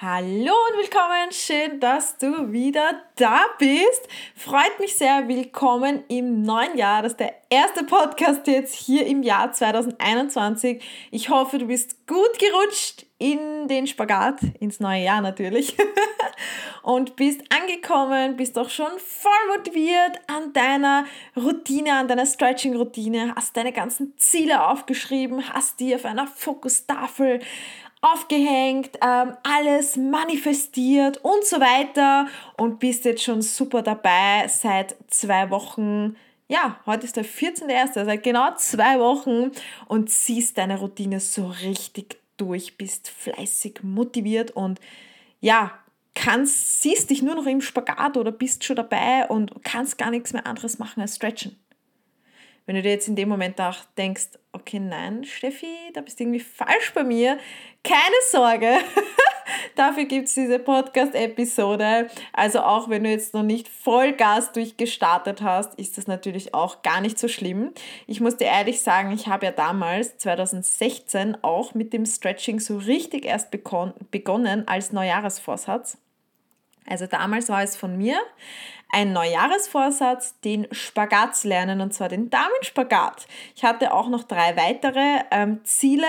Hallo und willkommen, schön, dass du wieder da bist. Freut mich sehr, willkommen im neuen Jahr. Das ist der erste Podcast jetzt hier im Jahr 2021. Ich hoffe, du bist gut gerutscht in den Spagat, ins neue Jahr natürlich. und bist angekommen, bist auch schon voll motiviert an deiner Routine, an deiner Stretching-Routine, hast deine ganzen Ziele aufgeschrieben, hast die auf einer Fokustafel aufgehängt, ähm, alles manifestiert und so weiter und bist jetzt schon super dabei seit zwei Wochen. Ja, heute ist der 14.1., seit genau zwei Wochen und ziehst deine Routine so richtig durch, bist fleißig motiviert und ja, kannst, siehst dich nur noch im Spagat oder bist schon dabei und kannst gar nichts mehr anderes machen als stretchen. Wenn du dir jetzt in dem Moment auch denkst, okay, nein, Steffi, da bist du irgendwie falsch bei mir, keine Sorge. Dafür gibt es diese Podcast-Episode. Also auch wenn du jetzt noch nicht Vollgas durchgestartet hast, ist das natürlich auch gar nicht so schlimm. Ich muss dir ehrlich sagen, ich habe ja damals, 2016, auch mit dem Stretching so richtig erst begonnen als Neujahresvorsatz. Also damals war es von mir ein Neujahresvorsatz, den Spagat zu lernen, und zwar den Damenspagat. Ich hatte auch noch drei weitere ähm, Ziele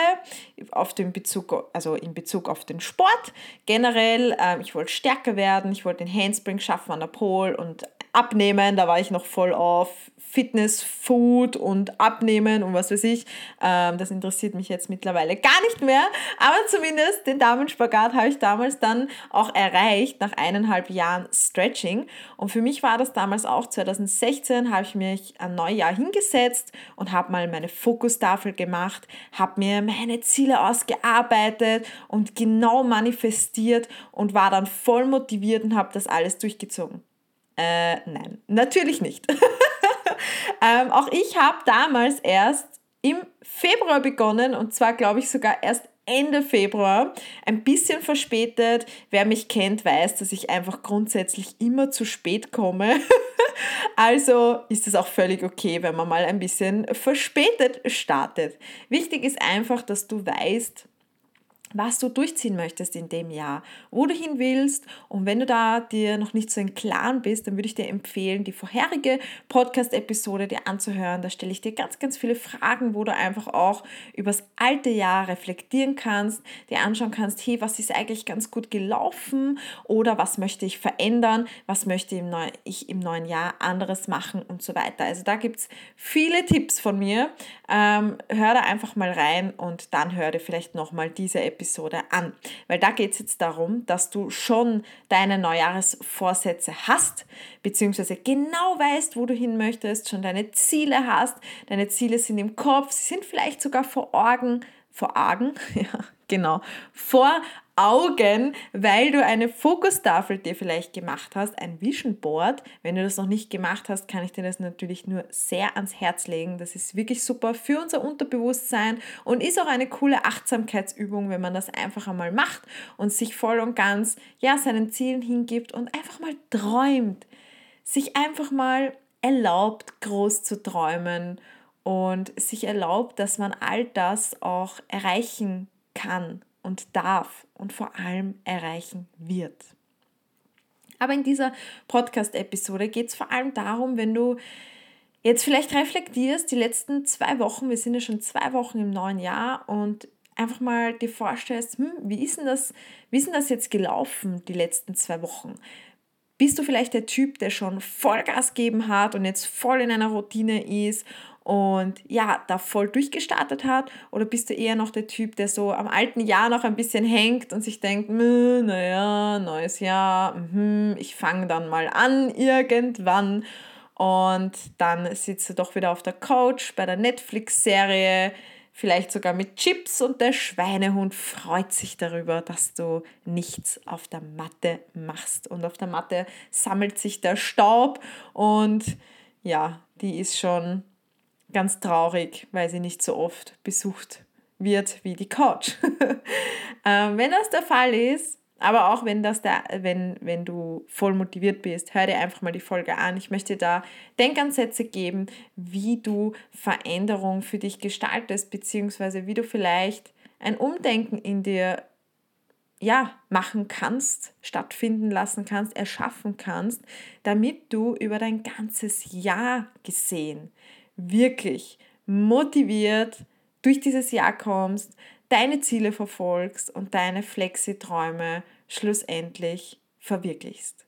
auf den Bezug, also in Bezug auf den Sport. Generell, ähm, ich wollte stärker werden, ich wollte den Handspring schaffen an der Pole und abnehmen, da war ich noch voll auf Fitness, Food und Abnehmen und was weiß ich. Ähm, das interessiert mich jetzt mittlerweile gar nicht mehr, aber zumindest den Damenspagat habe ich damals dann auch erreicht nach eineinhalb Jahren Stretching. Und für mich war das damals auch 2016, habe ich mich ein Neujahr hingesetzt und habe mal meine Fokustafel gemacht, habe mir meine Ziele ausgearbeitet und genau manifestiert und war dann voll motiviert und habe das alles durchgezogen. Äh, nein, natürlich nicht. ähm, auch ich habe damals erst im Februar begonnen und zwar glaube ich sogar erst Ende Februar, ein bisschen verspätet. Wer mich kennt, weiß, dass ich einfach grundsätzlich immer zu spät komme. also ist es auch völlig okay, wenn man mal ein bisschen verspätet startet. Wichtig ist einfach, dass du weißt, was du durchziehen möchtest in dem Jahr, wo du hin willst. Und wenn du da dir noch nicht so im Klaren bist, dann würde ich dir empfehlen, die vorherige Podcast-Episode dir anzuhören. Da stelle ich dir ganz, ganz viele Fragen, wo du einfach auch übers alte Jahr reflektieren kannst, dir anschauen kannst, hey, was ist eigentlich ganz gut gelaufen oder was möchte ich verändern, was möchte ich im neuen Jahr anderes machen und so weiter. Also da gibt es viele Tipps von mir. Ähm, hör da einfach mal rein und dann hör dir vielleicht nochmal diese Episode Episode an. Weil da geht es jetzt darum, dass du schon deine Neujahresvorsätze hast, beziehungsweise genau weißt, wo du hin möchtest, schon deine Ziele hast. Deine Ziele sind im Kopf, sind vielleicht sogar vor Augen, vor Augen, ja, genau, vor Augen, weil du eine Fokustafel dir vielleicht gemacht hast, ein Vision Board. Wenn du das noch nicht gemacht hast, kann ich dir das natürlich nur sehr ans Herz legen. Das ist wirklich super für unser Unterbewusstsein und ist auch eine coole Achtsamkeitsübung, wenn man das einfach einmal macht und sich voll und ganz ja, seinen Zielen hingibt und einfach mal träumt. Sich einfach mal erlaubt, groß zu träumen und sich erlaubt, dass man all das auch erreichen kann und darf und vor allem erreichen wird. Aber in dieser Podcast-Episode geht es vor allem darum, wenn du jetzt vielleicht reflektierst, die letzten zwei Wochen, wir sind ja schon zwei Wochen im neuen Jahr und einfach mal dir vorstellst, hm, wie, ist denn das, wie ist denn das jetzt gelaufen, die letzten zwei Wochen? Bist du vielleicht der Typ, der schon Vollgas geben hat und jetzt voll in einer Routine ist und ja, da voll durchgestartet hat? Oder bist du eher noch der Typ, der so am alten Jahr noch ein bisschen hängt und sich denkt, naja, neues Jahr, mh, ich fange dann mal an irgendwann. Und dann sitzt du doch wieder auf der Couch bei der Netflix-Serie, vielleicht sogar mit Chips und der Schweinehund freut sich darüber, dass du nichts auf der Matte machst. Und auf der Matte sammelt sich der Staub und ja, die ist schon ganz traurig, weil sie nicht so oft besucht wird wie die Couch. ähm, wenn das der Fall ist, aber auch wenn, das der, wenn, wenn du voll motiviert bist, hör dir einfach mal die Folge an. Ich möchte da Denkansätze geben, wie du Veränderung für dich gestaltest, beziehungsweise wie du vielleicht ein Umdenken in dir ja, machen kannst, stattfinden lassen kannst, erschaffen kannst, damit du über dein ganzes Jahr gesehen wirklich motiviert durch dieses Jahr kommst, deine Ziele verfolgst und deine Flexi-Träume schlussendlich verwirklichst.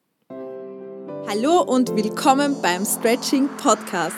Hallo und willkommen beim Stretching Podcast.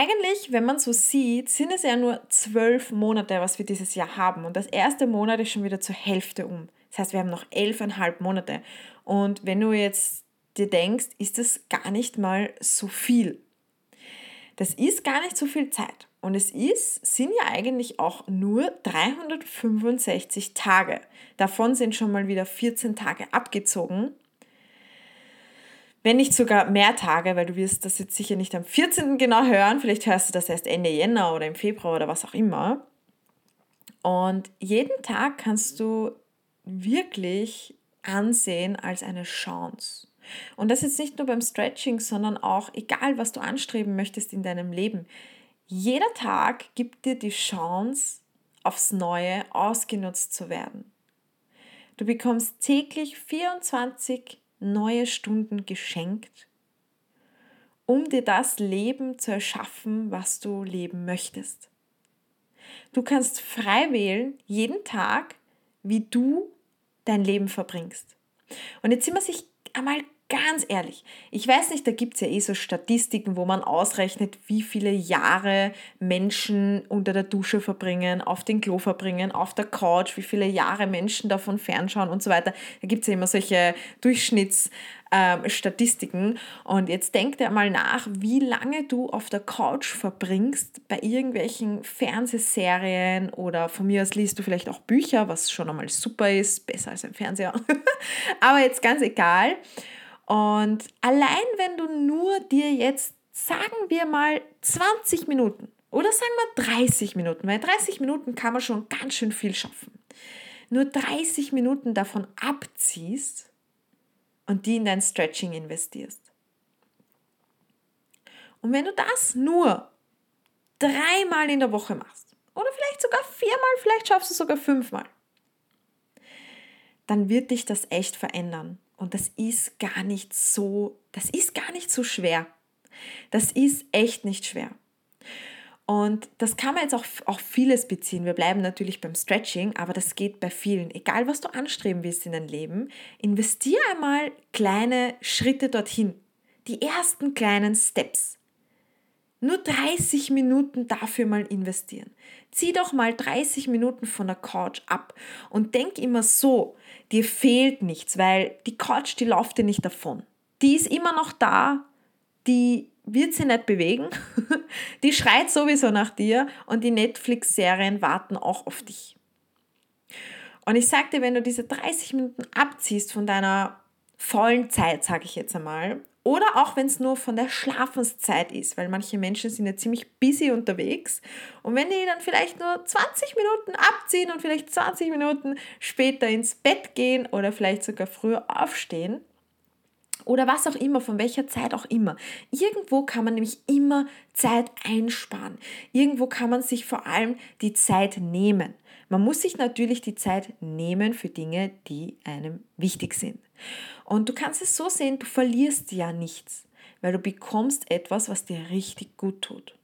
Eigentlich, wenn man so sieht, sind es ja nur zwölf Monate, was wir dieses Jahr haben. Und das erste Monat ist schon wieder zur Hälfte um. Das heißt, wir haben noch elfeinhalb Monate. Und wenn du jetzt dir denkst, ist das gar nicht mal so viel. Das ist gar nicht so viel Zeit. Und es ist, sind ja eigentlich auch nur 365 Tage. Davon sind schon mal wieder 14 Tage abgezogen wenn nicht sogar mehr Tage, weil du wirst das jetzt sicher nicht am 14. genau hören, vielleicht hörst du das erst Ende Jänner oder im Februar oder was auch immer. Und jeden Tag kannst du wirklich ansehen als eine Chance. Und das jetzt nicht nur beim Stretching, sondern auch egal, was du anstreben möchtest in deinem Leben. Jeder Tag gibt dir die Chance, aufs Neue ausgenutzt zu werden. Du bekommst täglich 24 neue Stunden geschenkt, um dir das Leben zu erschaffen, was du leben möchtest. Du kannst frei wählen, jeden Tag, wie du dein Leben verbringst. Und jetzt sind wir sich einmal ganz ehrlich, ich weiß nicht, da gibt es ja eh so Statistiken, wo man ausrechnet, wie viele Jahre Menschen unter der Dusche verbringen, auf den Klo verbringen, auf der Couch, wie viele Jahre Menschen davon fernschauen und so weiter. Da gibt es ja immer solche Durchschnittsstatistiken. Ähm, und jetzt denk dir mal nach, wie lange du auf der Couch verbringst bei irgendwelchen Fernsehserien oder von mir aus liest du vielleicht auch Bücher, was schon einmal super ist, besser als ein Fernseher. Aber jetzt ganz egal. Und allein wenn du nur dir jetzt, sagen wir mal, 20 Minuten oder sagen wir 30 Minuten, weil 30 Minuten kann man schon ganz schön viel schaffen, nur 30 Minuten davon abziehst und die in dein Stretching investierst. Und wenn du das nur dreimal in der Woche machst, oder vielleicht sogar viermal, vielleicht schaffst du sogar fünfmal, dann wird dich das echt verändern. Und das ist gar nicht so, das ist gar nicht so schwer. Das ist echt nicht schwer. Und das kann man jetzt auch auf vieles beziehen. Wir bleiben natürlich beim Stretching, aber das geht bei vielen. Egal, was du anstreben willst in dein Leben, investiere einmal kleine Schritte dorthin. Die ersten kleinen Steps. Nur 30 Minuten dafür mal investieren. Zieh doch mal 30 Minuten von der Couch ab und denk immer so, dir fehlt nichts, weil die Couch, die läuft dir nicht davon. Die ist immer noch da, die wird sie nicht bewegen, die schreit sowieso nach dir und die Netflix-Serien warten auch auf dich. Und ich sag dir, wenn du diese 30 Minuten abziehst von deiner vollen Zeit, sage ich jetzt einmal, oder auch wenn es nur von der Schlafenszeit ist, weil manche Menschen sind ja ziemlich busy unterwegs. Und wenn die dann vielleicht nur 20 Minuten abziehen und vielleicht 20 Minuten später ins Bett gehen oder vielleicht sogar früher aufstehen, oder was auch immer, von welcher Zeit auch immer. Irgendwo kann man nämlich immer Zeit einsparen. Irgendwo kann man sich vor allem die Zeit nehmen. Man muss sich natürlich die Zeit nehmen für Dinge, die einem wichtig sind. Und du kannst es so sehen, du verlierst ja nichts, weil du bekommst etwas, was dir richtig gut tut.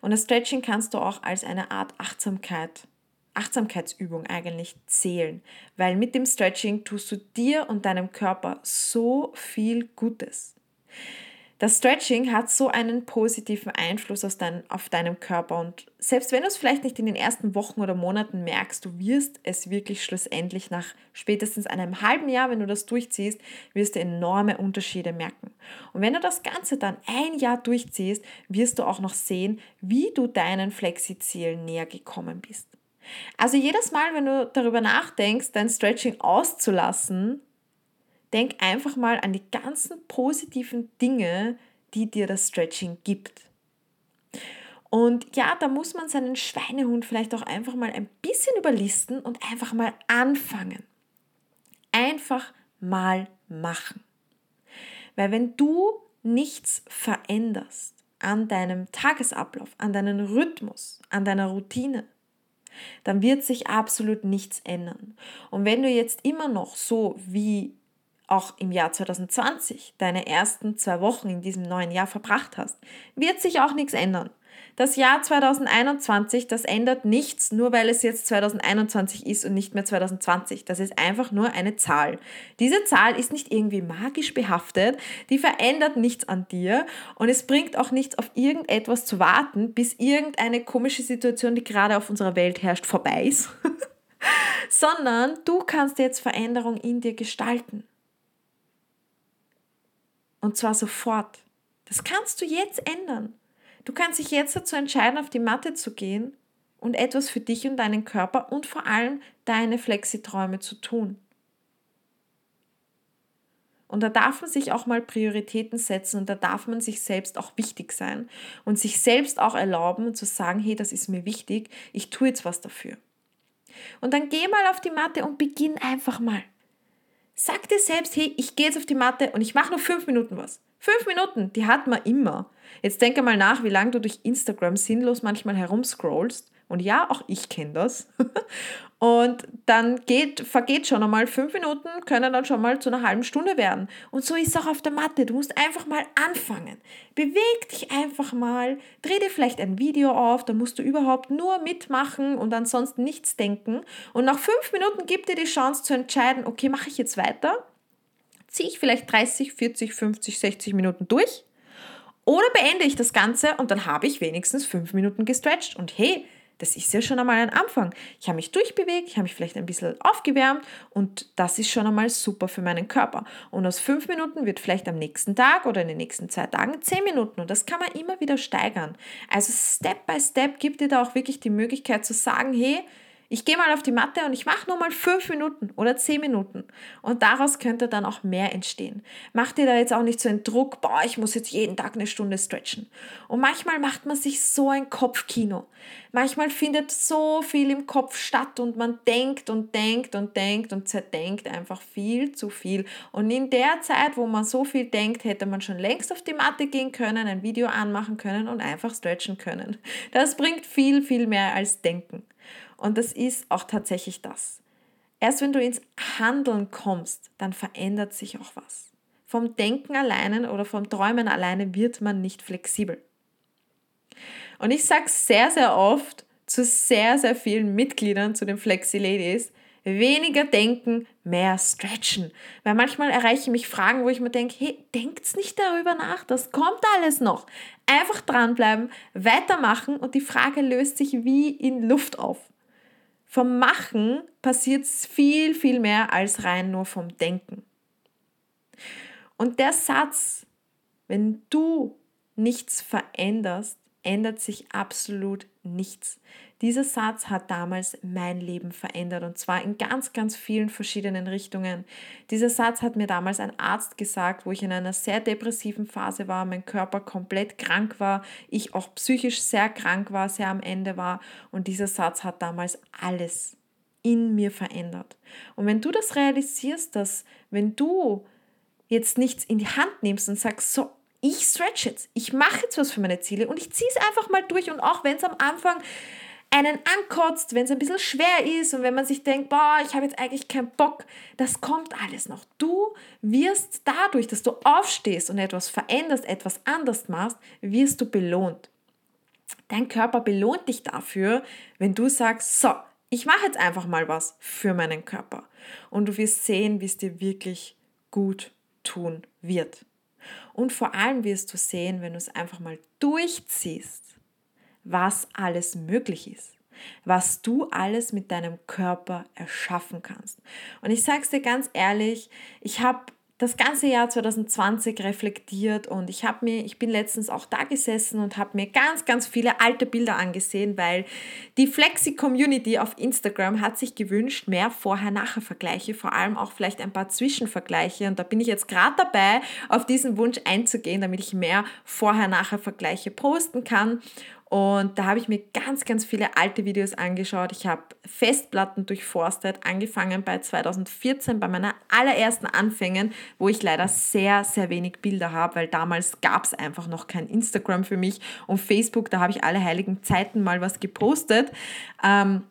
Und das Stretching kannst du auch als eine Art Achtsamkeit, Achtsamkeitsübung eigentlich zählen, weil mit dem Stretching tust du dir und deinem Körper so viel Gutes. Das Stretching hat so einen positiven Einfluss auf, dein, auf deinem Körper und selbst wenn du es vielleicht nicht in den ersten Wochen oder Monaten merkst, du wirst es wirklich schlussendlich nach spätestens einem halben Jahr, wenn du das durchziehst, wirst du enorme Unterschiede merken. Und wenn du das Ganze dann ein Jahr durchziehst, wirst du auch noch sehen, wie du deinen Flexi-Zielen näher gekommen bist. Also jedes Mal, wenn du darüber nachdenkst, dein Stretching auszulassen, denk einfach mal an die ganzen positiven Dinge, die dir das Stretching gibt. Und ja, da muss man seinen Schweinehund vielleicht auch einfach mal ein bisschen überlisten und einfach mal anfangen. Einfach mal machen. Weil wenn du nichts veränderst an deinem Tagesablauf, an deinem Rhythmus, an deiner Routine, dann wird sich absolut nichts ändern. Und wenn du jetzt immer noch so wie auch im Jahr 2020 deine ersten zwei Wochen in diesem neuen Jahr verbracht hast, wird sich auch nichts ändern. Das Jahr 2021, das ändert nichts, nur weil es jetzt 2021 ist und nicht mehr 2020. Das ist einfach nur eine Zahl. Diese Zahl ist nicht irgendwie magisch behaftet, die verändert nichts an dir und es bringt auch nichts auf irgendetwas zu warten, bis irgendeine komische Situation, die gerade auf unserer Welt herrscht, vorbei ist. Sondern du kannst jetzt Veränderung in dir gestalten. Und zwar sofort. Das kannst du jetzt ändern. Du kannst dich jetzt dazu entscheiden, auf die Matte zu gehen und etwas für dich und deinen Körper und vor allem deine Flexiträume zu tun. Und da darf man sich auch mal Prioritäten setzen und da darf man sich selbst auch wichtig sein und sich selbst auch erlauben zu sagen, hey, das ist mir wichtig, ich tue jetzt was dafür. Und dann geh mal auf die Matte und beginn einfach mal. Sag dir selbst, hey, ich gehe jetzt auf die Matte und ich mache nur fünf Minuten was. Fünf Minuten, die hat man immer. Jetzt denke mal nach, wie lange du durch Instagram sinnlos manchmal herumscrollst. Und ja, auch ich kenne das. Und dann geht, vergeht schon einmal fünf Minuten, können dann schon mal zu einer halben Stunde werden. Und so ist es auch auf der Matte. Du musst einfach mal anfangen. Beweg dich einfach mal, dreh dir vielleicht ein Video auf, da musst du überhaupt nur mitmachen und ansonsten nichts denken. Und nach fünf Minuten gibt dir die Chance zu entscheiden, okay, mache ich jetzt weiter? Ziehe ich vielleicht 30, 40, 50, 60 Minuten durch? Oder beende ich das Ganze und dann habe ich wenigstens fünf Minuten gestretched und hey, das ist ja schon einmal ein Anfang. Ich habe mich durchbewegt, ich habe mich vielleicht ein bisschen aufgewärmt und das ist schon einmal super für meinen Körper. Und aus fünf Minuten wird vielleicht am nächsten Tag oder in den nächsten zwei Tagen zehn Minuten und das kann man immer wieder steigern. Also Step by Step gibt dir da auch wirklich die Möglichkeit zu sagen, hey, ich gehe mal auf die Matte und ich mache nur mal fünf Minuten oder zehn Minuten. Und daraus könnte dann auch mehr entstehen. Mach dir da jetzt auch nicht so einen Druck, boah, ich muss jetzt jeden Tag eine Stunde stretchen. Und manchmal macht man sich so ein Kopfkino. Manchmal findet so viel im Kopf statt und man denkt und denkt und denkt und zerdenkt einfach viel zu viel. Und in der Zeit, wo man so viel denkt, hätte man schon längst auf die Matte gehen können, ein Video anmachen können und einfach stretchen können. Das bringt viel, viel mehr als Denken. Und das ist auch tatsächlich das. Erst wenn du ins Handeln kommst, dann verändert sich auch was. Vom Denken alleine oder vom Träumen alleine wird man nicht flexibel. Und ich sage sehr, sehr oft zu sehr, sehr vielen Mitgliedern, zu den Flexi-Ladies, weniger denken, mehr stretchen. Weil manchmal erreichen mich Fragen, wo ich mir denke, hey, denkt's nicht darüber nach, das kommt alles noch. Einfach dranbleiben, weitermachen und die Frage löst sich wie in Luft auf. Vom Machen passiert viel, viel mehr als rein nur vom Denken. Und der Satz, wenn du nichts veränderst, ändert sich absolut nichts. Dieser Satz hat damals mein Leben verändert und zwar in ganz, ganz vielen verschiedenen Richtungen. Dieser Satz hat mir damals ein Arzt gesagt, wo ich in einer sehr depressiven Phase war, mein Körper komplett krank war, ich auch psychisch sehr krank war, sehr am Ende war und dieser Satz hat damals alles in mir verändert. Und wenn du das realisierst, dass wenn du jetzt nichts in die Hand nimmst und sagst, so, ich stretch jetzt, ich mache jetzt was für meine Ziele und ich ziehe es einfach mal durch und auch wenn es am Anfang einen ankotzt, wenn es ein bisschen schwer ist und wenn man sich denkt, boah, ich habe jetzt eigentlich keinen Bock, das kommt alles noch. Du wirst dadurch, dass du aufstehst und etwas veränderst, etwas anders machst, wirst du belohnt. Dein Körper belohnt dich dafür, wenn du sagst, so, ich mache jetzt einfach mal was für meinen Körper. Und du wirst sehen, wie es dir wirklich gut tun wird. Und vor allem wirst du sehen, wenn du es einfach mal durchziehst, was alles möglich ist, was du alles mit deinem Körper erschaffen kannst. Und ich sage es dir ganz ehrlich, ich habe das ganze Jahr 2020 reflektiert und ich habe mir, ich bin letztens auch da gesessen und habe mir ganz, ganz viele alte Bilder angesehen, weil die Flexi-Community auf Instagram hat sich gewünscht, mehr Vorher-Nachher-Vergleiche, vor allem auch vielleicht ein paar Zwischenvergleiche und da bin ich jetzt gerade dabei, auf diesen Wunsch einzugehen, damit ich mehr Vorher-Nachher-Vergleiche posten kann und da habe ich mir ganz, ganz viele alte Videos angeschaut. Ich habe Festplatten durchforstet, angefangen bei 2014, bei meiner allerersten Anfängen, wo ich leider sehr, sehr wenig Bilder habe, weil damals gab es einfach noch kein Instagram für mich und Facebook, da habe ich alle heiligen Zeiten mal was gepostet. Ähm,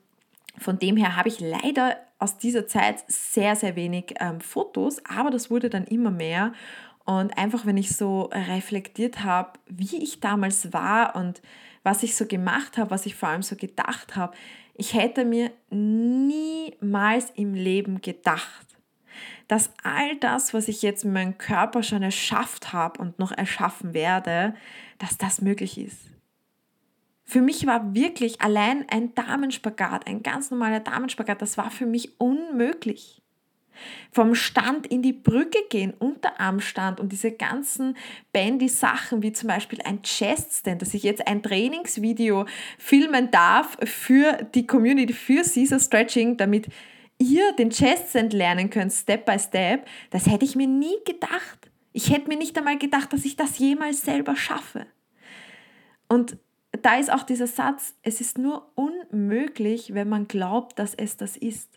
von dem her habe ich leider aus dieser Zeit sehr, sehr wenig ähm, Fotos, aber das wurde dann immer mehr. Und einfach, wenn ich so reflektiert habe, wie ich damals war und was ich so gemacht habe, was ich vor allem so gedacht habe, ich hätte mir niemals im Leben gedacht, dass all das, was ich jetzt mit meinem Körper schon erschafft habe und noch erschaffen werde, dass das möglich ist. Für mich war wirklich allein ein Damenspagat, ein ganz normaler Damenspagat, das war für mich unmöglich vom Stand in die Brücke gehen, Unterarmstand und diese ganzen Bandy-Sachen, wie zum Beispiel ein Chest-Stand, dass ich jetzt ein Trainingsvideo filmen darf für die Community, für Caesar Stretching, damit ihr den Chest-Stand lernen könnt, Step by Step, das hätte ich mir nie gedacht. Ich hätte mir nicht einmal gedacht, dass ich das jemals selber schaffe. Und da ist auch dieser Satz, es ist nur unmöglich, wenn man glaubt, dass es das ist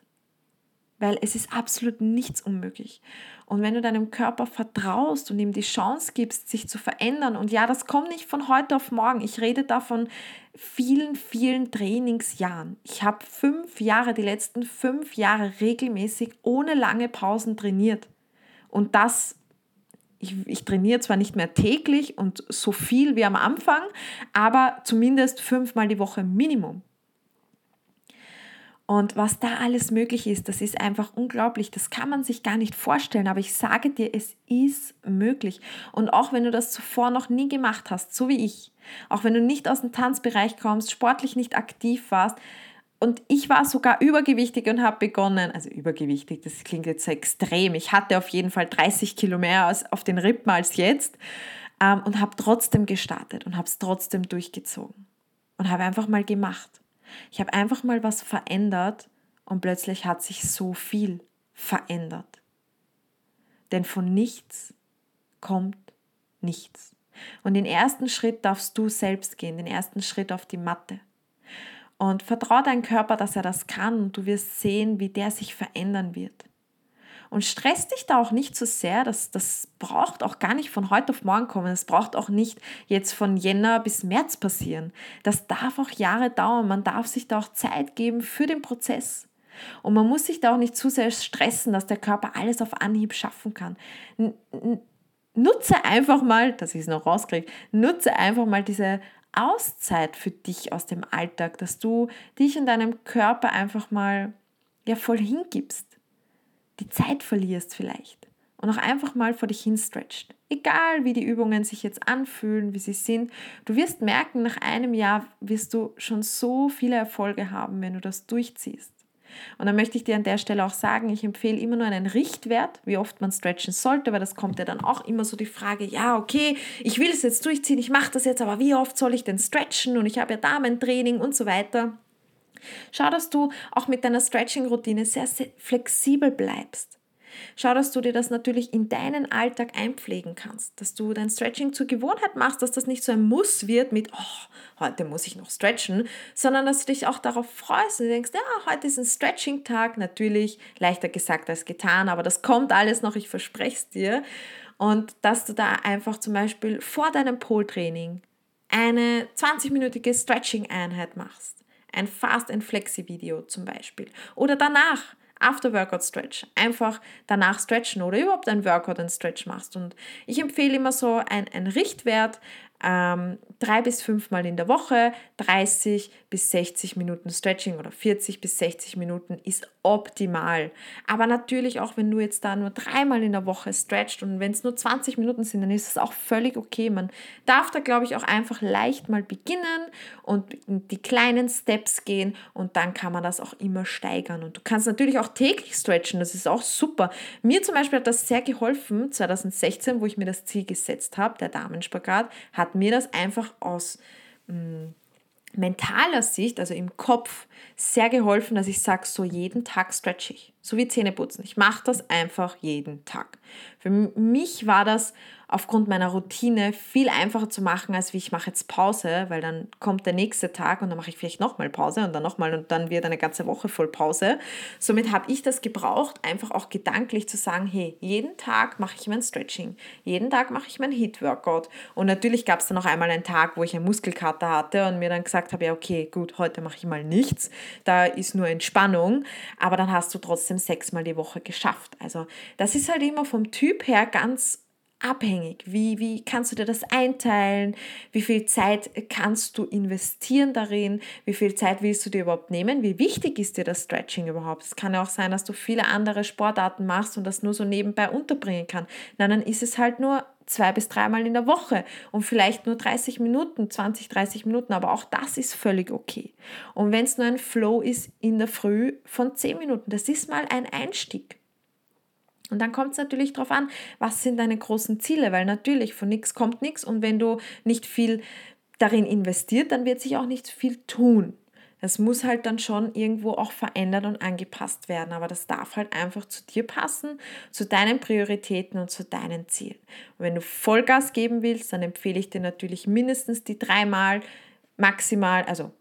weil es ist absolut nichts unmöglich. Und wenn du deinem Körper vertraust und ihm die Chance gibst, sich zu verändern, und ja, das kommt nicht von heute auf morgen, ich rede da von vielen, vielen Trainingsjahren. Ich habe fünf Jahre, die letzten fünf Jahre regelmäßig ohne lange Pausen trainiert. Und das ich, ich, trainiere zwar nicht mehr täglich und so viel wie am Anfang, aber zumindest fünfmal die Woche Minimum. Und was da alles möglich ist, das ist einfach unglaublich. Das kann man sich gar nicht vorstellen. Aber ich sage dir, es ist möglich. Und auch wenn du das zuvor noch nie gemacht hast, so wie ich, auch wenn du nicht aus dem Tanzbereich kommst, sportlich nicht aktiv warst, und ich war sogar übergewichtig und habe begonnen, also übergewichtig, das klingt jetzt so extrem. Ich hatte auf jeden Fall 30 Kilo mehr auf den Rippen als jetzt ähm, und habe trotzdem gestartet und habe es trotzdem durchgezogen und habe einfach mal gemacht. Ich habe einfach mal was verändert und plötzlich hat sich so viel verändert. Denn von nichts kommt nichts. Und den ersten Schritt darfst du selbst gehen, den ersten Schritt auf die Matte. Und vertraue deinem Körper, dass er das kann und du wirst sehen, wie der sich verändern wird. Und stress dich da auch nicht so sehr, das, das braucht auch gar nicht von heute auf morgen kommen. Das braucht auch nicht jetzt von Jänner bis März passieren. Das darf auch Jahre dauern. Man darf sich da auch Zeit geben für den Prozess. Und man muss sich da auch nicht zu sehr stressen, dass der Körper alles auf Anhieb schaffen kann. Nutze einfach mal, dass ich es noch rauskriege, nutze einfach mal diese Auszeit für dich aus dem Alltag, dass du dich und deinem Körper einfach mal ja voll hingibst die Zeit verlierst vielleicht und auch einfach mal vor dich hin stretcht. Egal wie die Übungen sich jetzt anfühlen, wie sie sind, du wirst merken, nach einem Jahr wirst du schon so viele Erfolge haben, wenn du das durchziehst. Und dann möchte ich dir an der Stelle auch sagen, ich empfehle immer nur einen Richtwert, wie oft man stretchen sollte, weil das kommt ja dann auch immer so die Frage, ja, okay, ich will es jetzt durchziehen, ich mache das jetzt, aber wie oft soll ich denn stretchen und ich habe ja Damentraining und so weiter. Schau, dass du auch mit deiner Stretching-Routine sehr, sehr flexibel bleibst. Schau, dass du dir das natürlich in deinen Alltag einpflegen kannst, dass du dein Stretching zur Gewohnheit machst, dass das nicht so ein Muss wird mit, oh, heute muss ich noch stretchen, sondern dass du dich auch darauf freust und denkst, ja, heute ist ein Stretching-Tag, natürlich leichter gesagt als getan, aber das kommt alles noch, ich verspreche es dir. Und dass du da einfach zum Beispiel vor deinem Pole-Training eine 20-minütige Stretching-Einheit machst ein Fast and Flexi Video zum Beispiel. Oder danach, After Workout Stretch. Einfach danach stretchen oder überhaupt ein Workout und Stretch machst. Und ich empfehle immer so ein, ein Richtwert, ähm, drei bis fünfmal in der Woche, 30 bis 60 Minuten Stretching oder 40 bis 60 Minuten ist optimal. Aber natürlich auch, wenn du jetzt da nur dreimal in der Woche stretcht und wenn es nur 20 Minuten sind, dann ist es auch völlig okay. Man darf da, glaube ich, auch einfach leicht mal beginnen und die kleinen Steps gehen und dann kann man das auch immer steigern. Und du kannst natürlich auch täglich stretchen, das ist auch super. Mir zum Beispiel hat das sehr geholfen, 2016, wo ich mir das Ziel gesetzt habe, der Damenspagat, hat mir das einfach aus hm, mentaler Sicht, also im Kopf, sehr geholfen, dass ich sage, so jeden Tag stretch ich. So wie Zähneputzen. Ich mache das einfach jeden Tag. Für mich war das aufgrund meiner Routine viel einfacher zu machen, als wie ich mache jetzt Pause, weil dann kommt der nächste Tag und dann mache ich vielleicht nochmal Pause und dann nochmal und dann wird eine ganze Woche voll Pause. Somit habe ich das gebraucht, einfach auch gedanklich zu sagen, hey, jeden Tag mache ich mein Stretching, jeden Tag mache ich mein Hit-Workout. Und natürlich gab es dann noch einmal einen Tag, wo ich einen Muskelkater hatte und mir dann gesagt habe, ja, okay, gut, heute mache ich mal nichts, da ist nur Entspannung, aber dann hast du trotzdem sechsmal die Woche geschafft. Also das ist halt immer vom Typ her ganz abhängig. Wie, wie kannst du dir das einteilen? Wie viel Zeit kannst du investieren darin? Wie viel Zeit willst du dir überhaupt nehmen? Wie wichtig ist dir das Stretching überhaupt? Es kann ja auch sein, dass du viele andere Sportarten machst und das nur so nebenbei unterbringen kann. Nein, dann ist es halt nur zwei bis dreimal in der Woche und vielleicht nur 30 Minuten, 20, 30 Minuten, aber auch das ist völlig okay. Und wenn es nur ein Flow ist in der Früh von 10 Minuten, das ist mal ein Einstieg. Und dann kommt es natürlich darauf an, was sind deine großen Ziele, weil natürlich von nichts kommt nichts und wenn du nicht viel darin investiert, dann wird sich auch nicht viel tun. Das muss halt dann schon irgendwo auch verändert und angepasst werden, aber das darf halt einfach zu dir passen, zu deinen Prioritäten und zu deinen Zielen. Und wenn du Vollgas geben willst, dann empfehle ich dir natürlich mindestens die dreimal maximal, also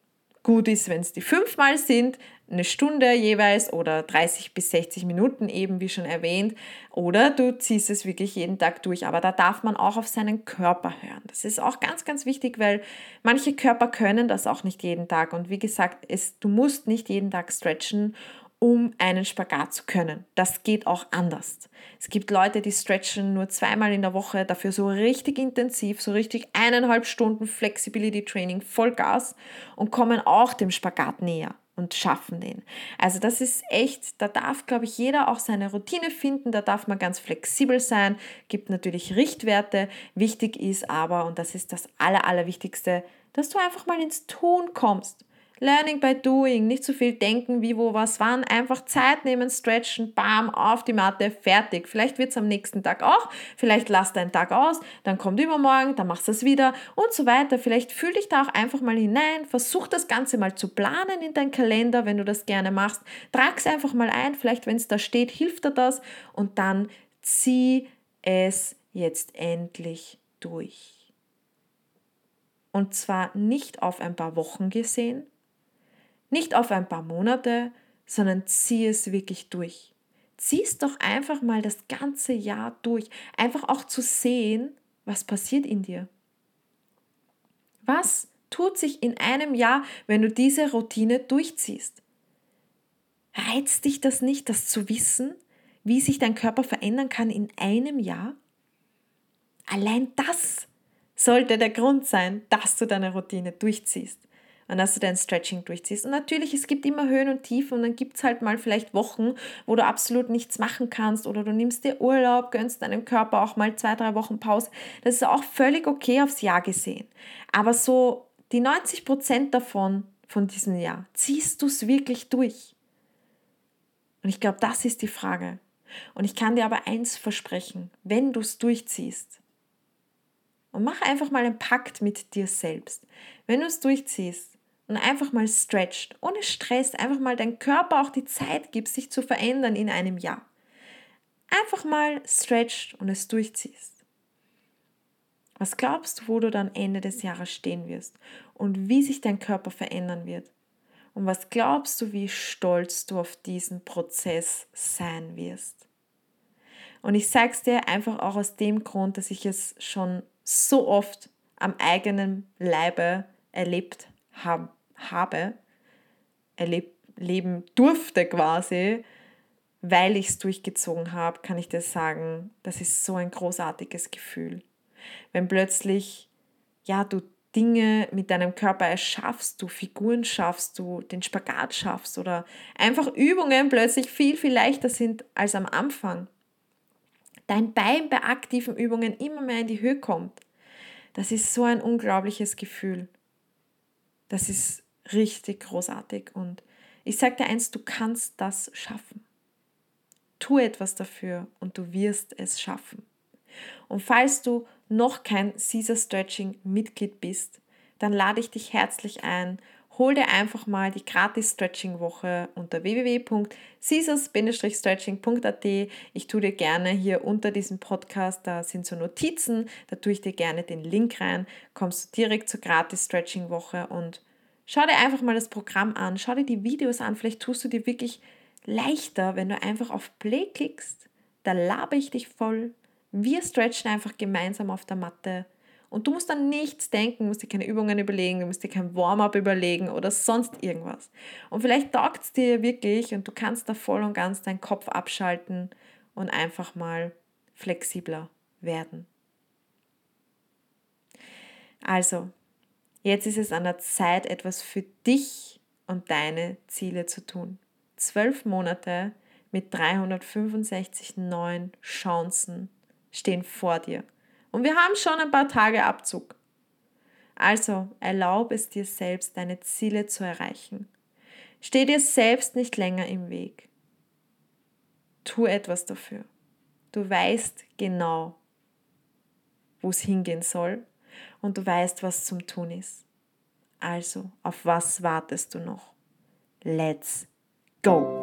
gut ist, wenn es die fünfmal sind, eine Stunde jeweils oder 30 bis 60 Minuten eben, wie schon erwähnt. Oder du ziehst es wirklich jeden Tag durch. Aber da darf man auch auf seinen Körper hören. Das ist auch ganz, ganz wichtig, weil manche Körper können das auch nicht jeden Tag. Und wie gesagt, es, du musst nicht jeden Tag stretchen um einen Spagat zu können. Das geht auch anders. Es gibt Leute, die stretchen nur zweimal in der Woche, dafür so richtig intensiv, so richtig eineinhalb Stunden Flexibility Training Vollgas und kommen auch dem Spagat näher und schaffen den. Also das ist echt, da darf, glaube ich, jeder auch seine Routine finden, da darf man ganz flexibel sein, gibt natürlich Richtwerte. Wichtig ist aber, und das ist das Aller, Allerwichtigste, dass du einfach mal ins Tun kommst. Learning by doing, nicht zu so viel denken, wie, wo, was, wann, einfach Zeit nehmen, stretchen, bam, auf die Matte, fertig. Vielleicht wird es am nächsten Tag auch, vielleicht lass deinen Tag aus, dann kommt übermorgen, dann machst du es wieder und so weiter. Vielleicht fühl dich da auch einfach mal hinein, versuch das Ganze mal zu planen in deinen Kalender, wenn du das gerne machst. Trag es einfach mal ein, vielleicht wenn es da steht, hilft dir das und dann zieh es jetzt endlich durch. Und zwar nicht auf ein paar Wochen gesehen, nicht auf ein paar Monate, sondern zieh es wirklich durch. Zieh es doch einfach mal das ganze Jahr durch. Einfach auch zu sehen, was passiert in dir. Was tut sich in einem Jahr, wenn du diese Routine durchziehst? Reizt dich das nicht, das zu wissen, wie sich dein Körper verändern kann in einem Jahr? Allein das sollte der Grund sein, dass du deine Routine durchziehst und dass du dein Stretching durchziehst. Und natürlich, es gibt immer Höhen und Tiefen und dann gibt es halt mal vielleicht Wochen, wo du absolut nichts machen kannst oder du nimmst dir Urlaub, gönnst deinem Körper auch mal zwei, drei Wochen Pause. Das ist auch völlig okay aufs Jahr gesehen. Aber so die 90 Prozent davon, von diesem Jahr, ziehst du es wirklich durch? Und ich glaube, das ist die Frage. Und ich kann dir aber eins versprechen, wenn du es durchziehst, und mach einfach mal einen Pakt mit dir selbst. Wenn du es durchziehst, und einfach mal stretcht, ohne Stress, einfach mal dein Körper auch die Zeit gibt, sich zu verändern in einem Jahr. Einfach mal stretcht und es durchziehst. Was glaubst du, wo du dann Ende des Jahres stehen wirst und wie sich dein Körper verändern wird? Und was glaubst du, wie stolz du auf diesen Prozess sein wirst? Und ich sage es dir einfach auch aus dem Grund, dass ich es schon so oft am eigenen Leibe erlebt habe habe, erleben durfte quasi, weil ich es durchgezogen habe, kann ich dir sagen, das ist so ein großartiges Gefühl. Wenn plötzlich, ja, du Dinge mit deinem Körper erschaffst, du Figuren schaffst, du den Spagat schaffst oder einfach Übungen plötzlich viel, viel leichter sind als am Anfang. Dein Bein bei aktiven Übungen immer mehr in die Höhe kommt. Das ist so ein unglaubliches Gefühl. Das ist richtig großartig und ich sage dir eins, du kannst das schaffen. Tu etwas dafür und du wirst es schaffen. Und falls du noch kein Caesar Stretching Mitglied bist, dann lade ich dich herzlich ein. Hol dir einfach mal die gratis Stretching Woche unter www.caesars-stretching.at. Ich tue dir gerne hier unter diesem Podcast, da sind so Notizen, da tue ich dir gerne den Link rein, kommst du direkt zur gratis Stretching Woche und schau dir einfach mal das Programm an, schau dir die Videos an, vielleicht tust du dir wirklich leichter, wenn du einfach auf Play klickst. Da labe ich dich voll, wir stretchen einfach gemeinsam auf der Matte. Und du musst dann nichts denken, musst dir keine Übungen überlegen, du musst dir kein Warm-up überlegen oder sonst irgendwas. Und vielleicht taugt es dir wirklich und du kannst da voll und ganz deinen Kopf abschalten und einfach mal flexibler werden. Also, jetzt ist es an der Zeit, etwas für dich und deine Ziele zu tun. Zwölf Monate mit 365 neuen Chancen stehen vor dir. Und wir haben schon ein paar Tage Abzug. Also erlaub es dir selbst, deine Ziele zu erreichen. Steh dir selbst nicht länger im Weg. Tu etwas dafür. Du weißt genau, wo es hingehen soll und du weißt, was zum Tun ist. Also, auf was wartest du noch? Let's go!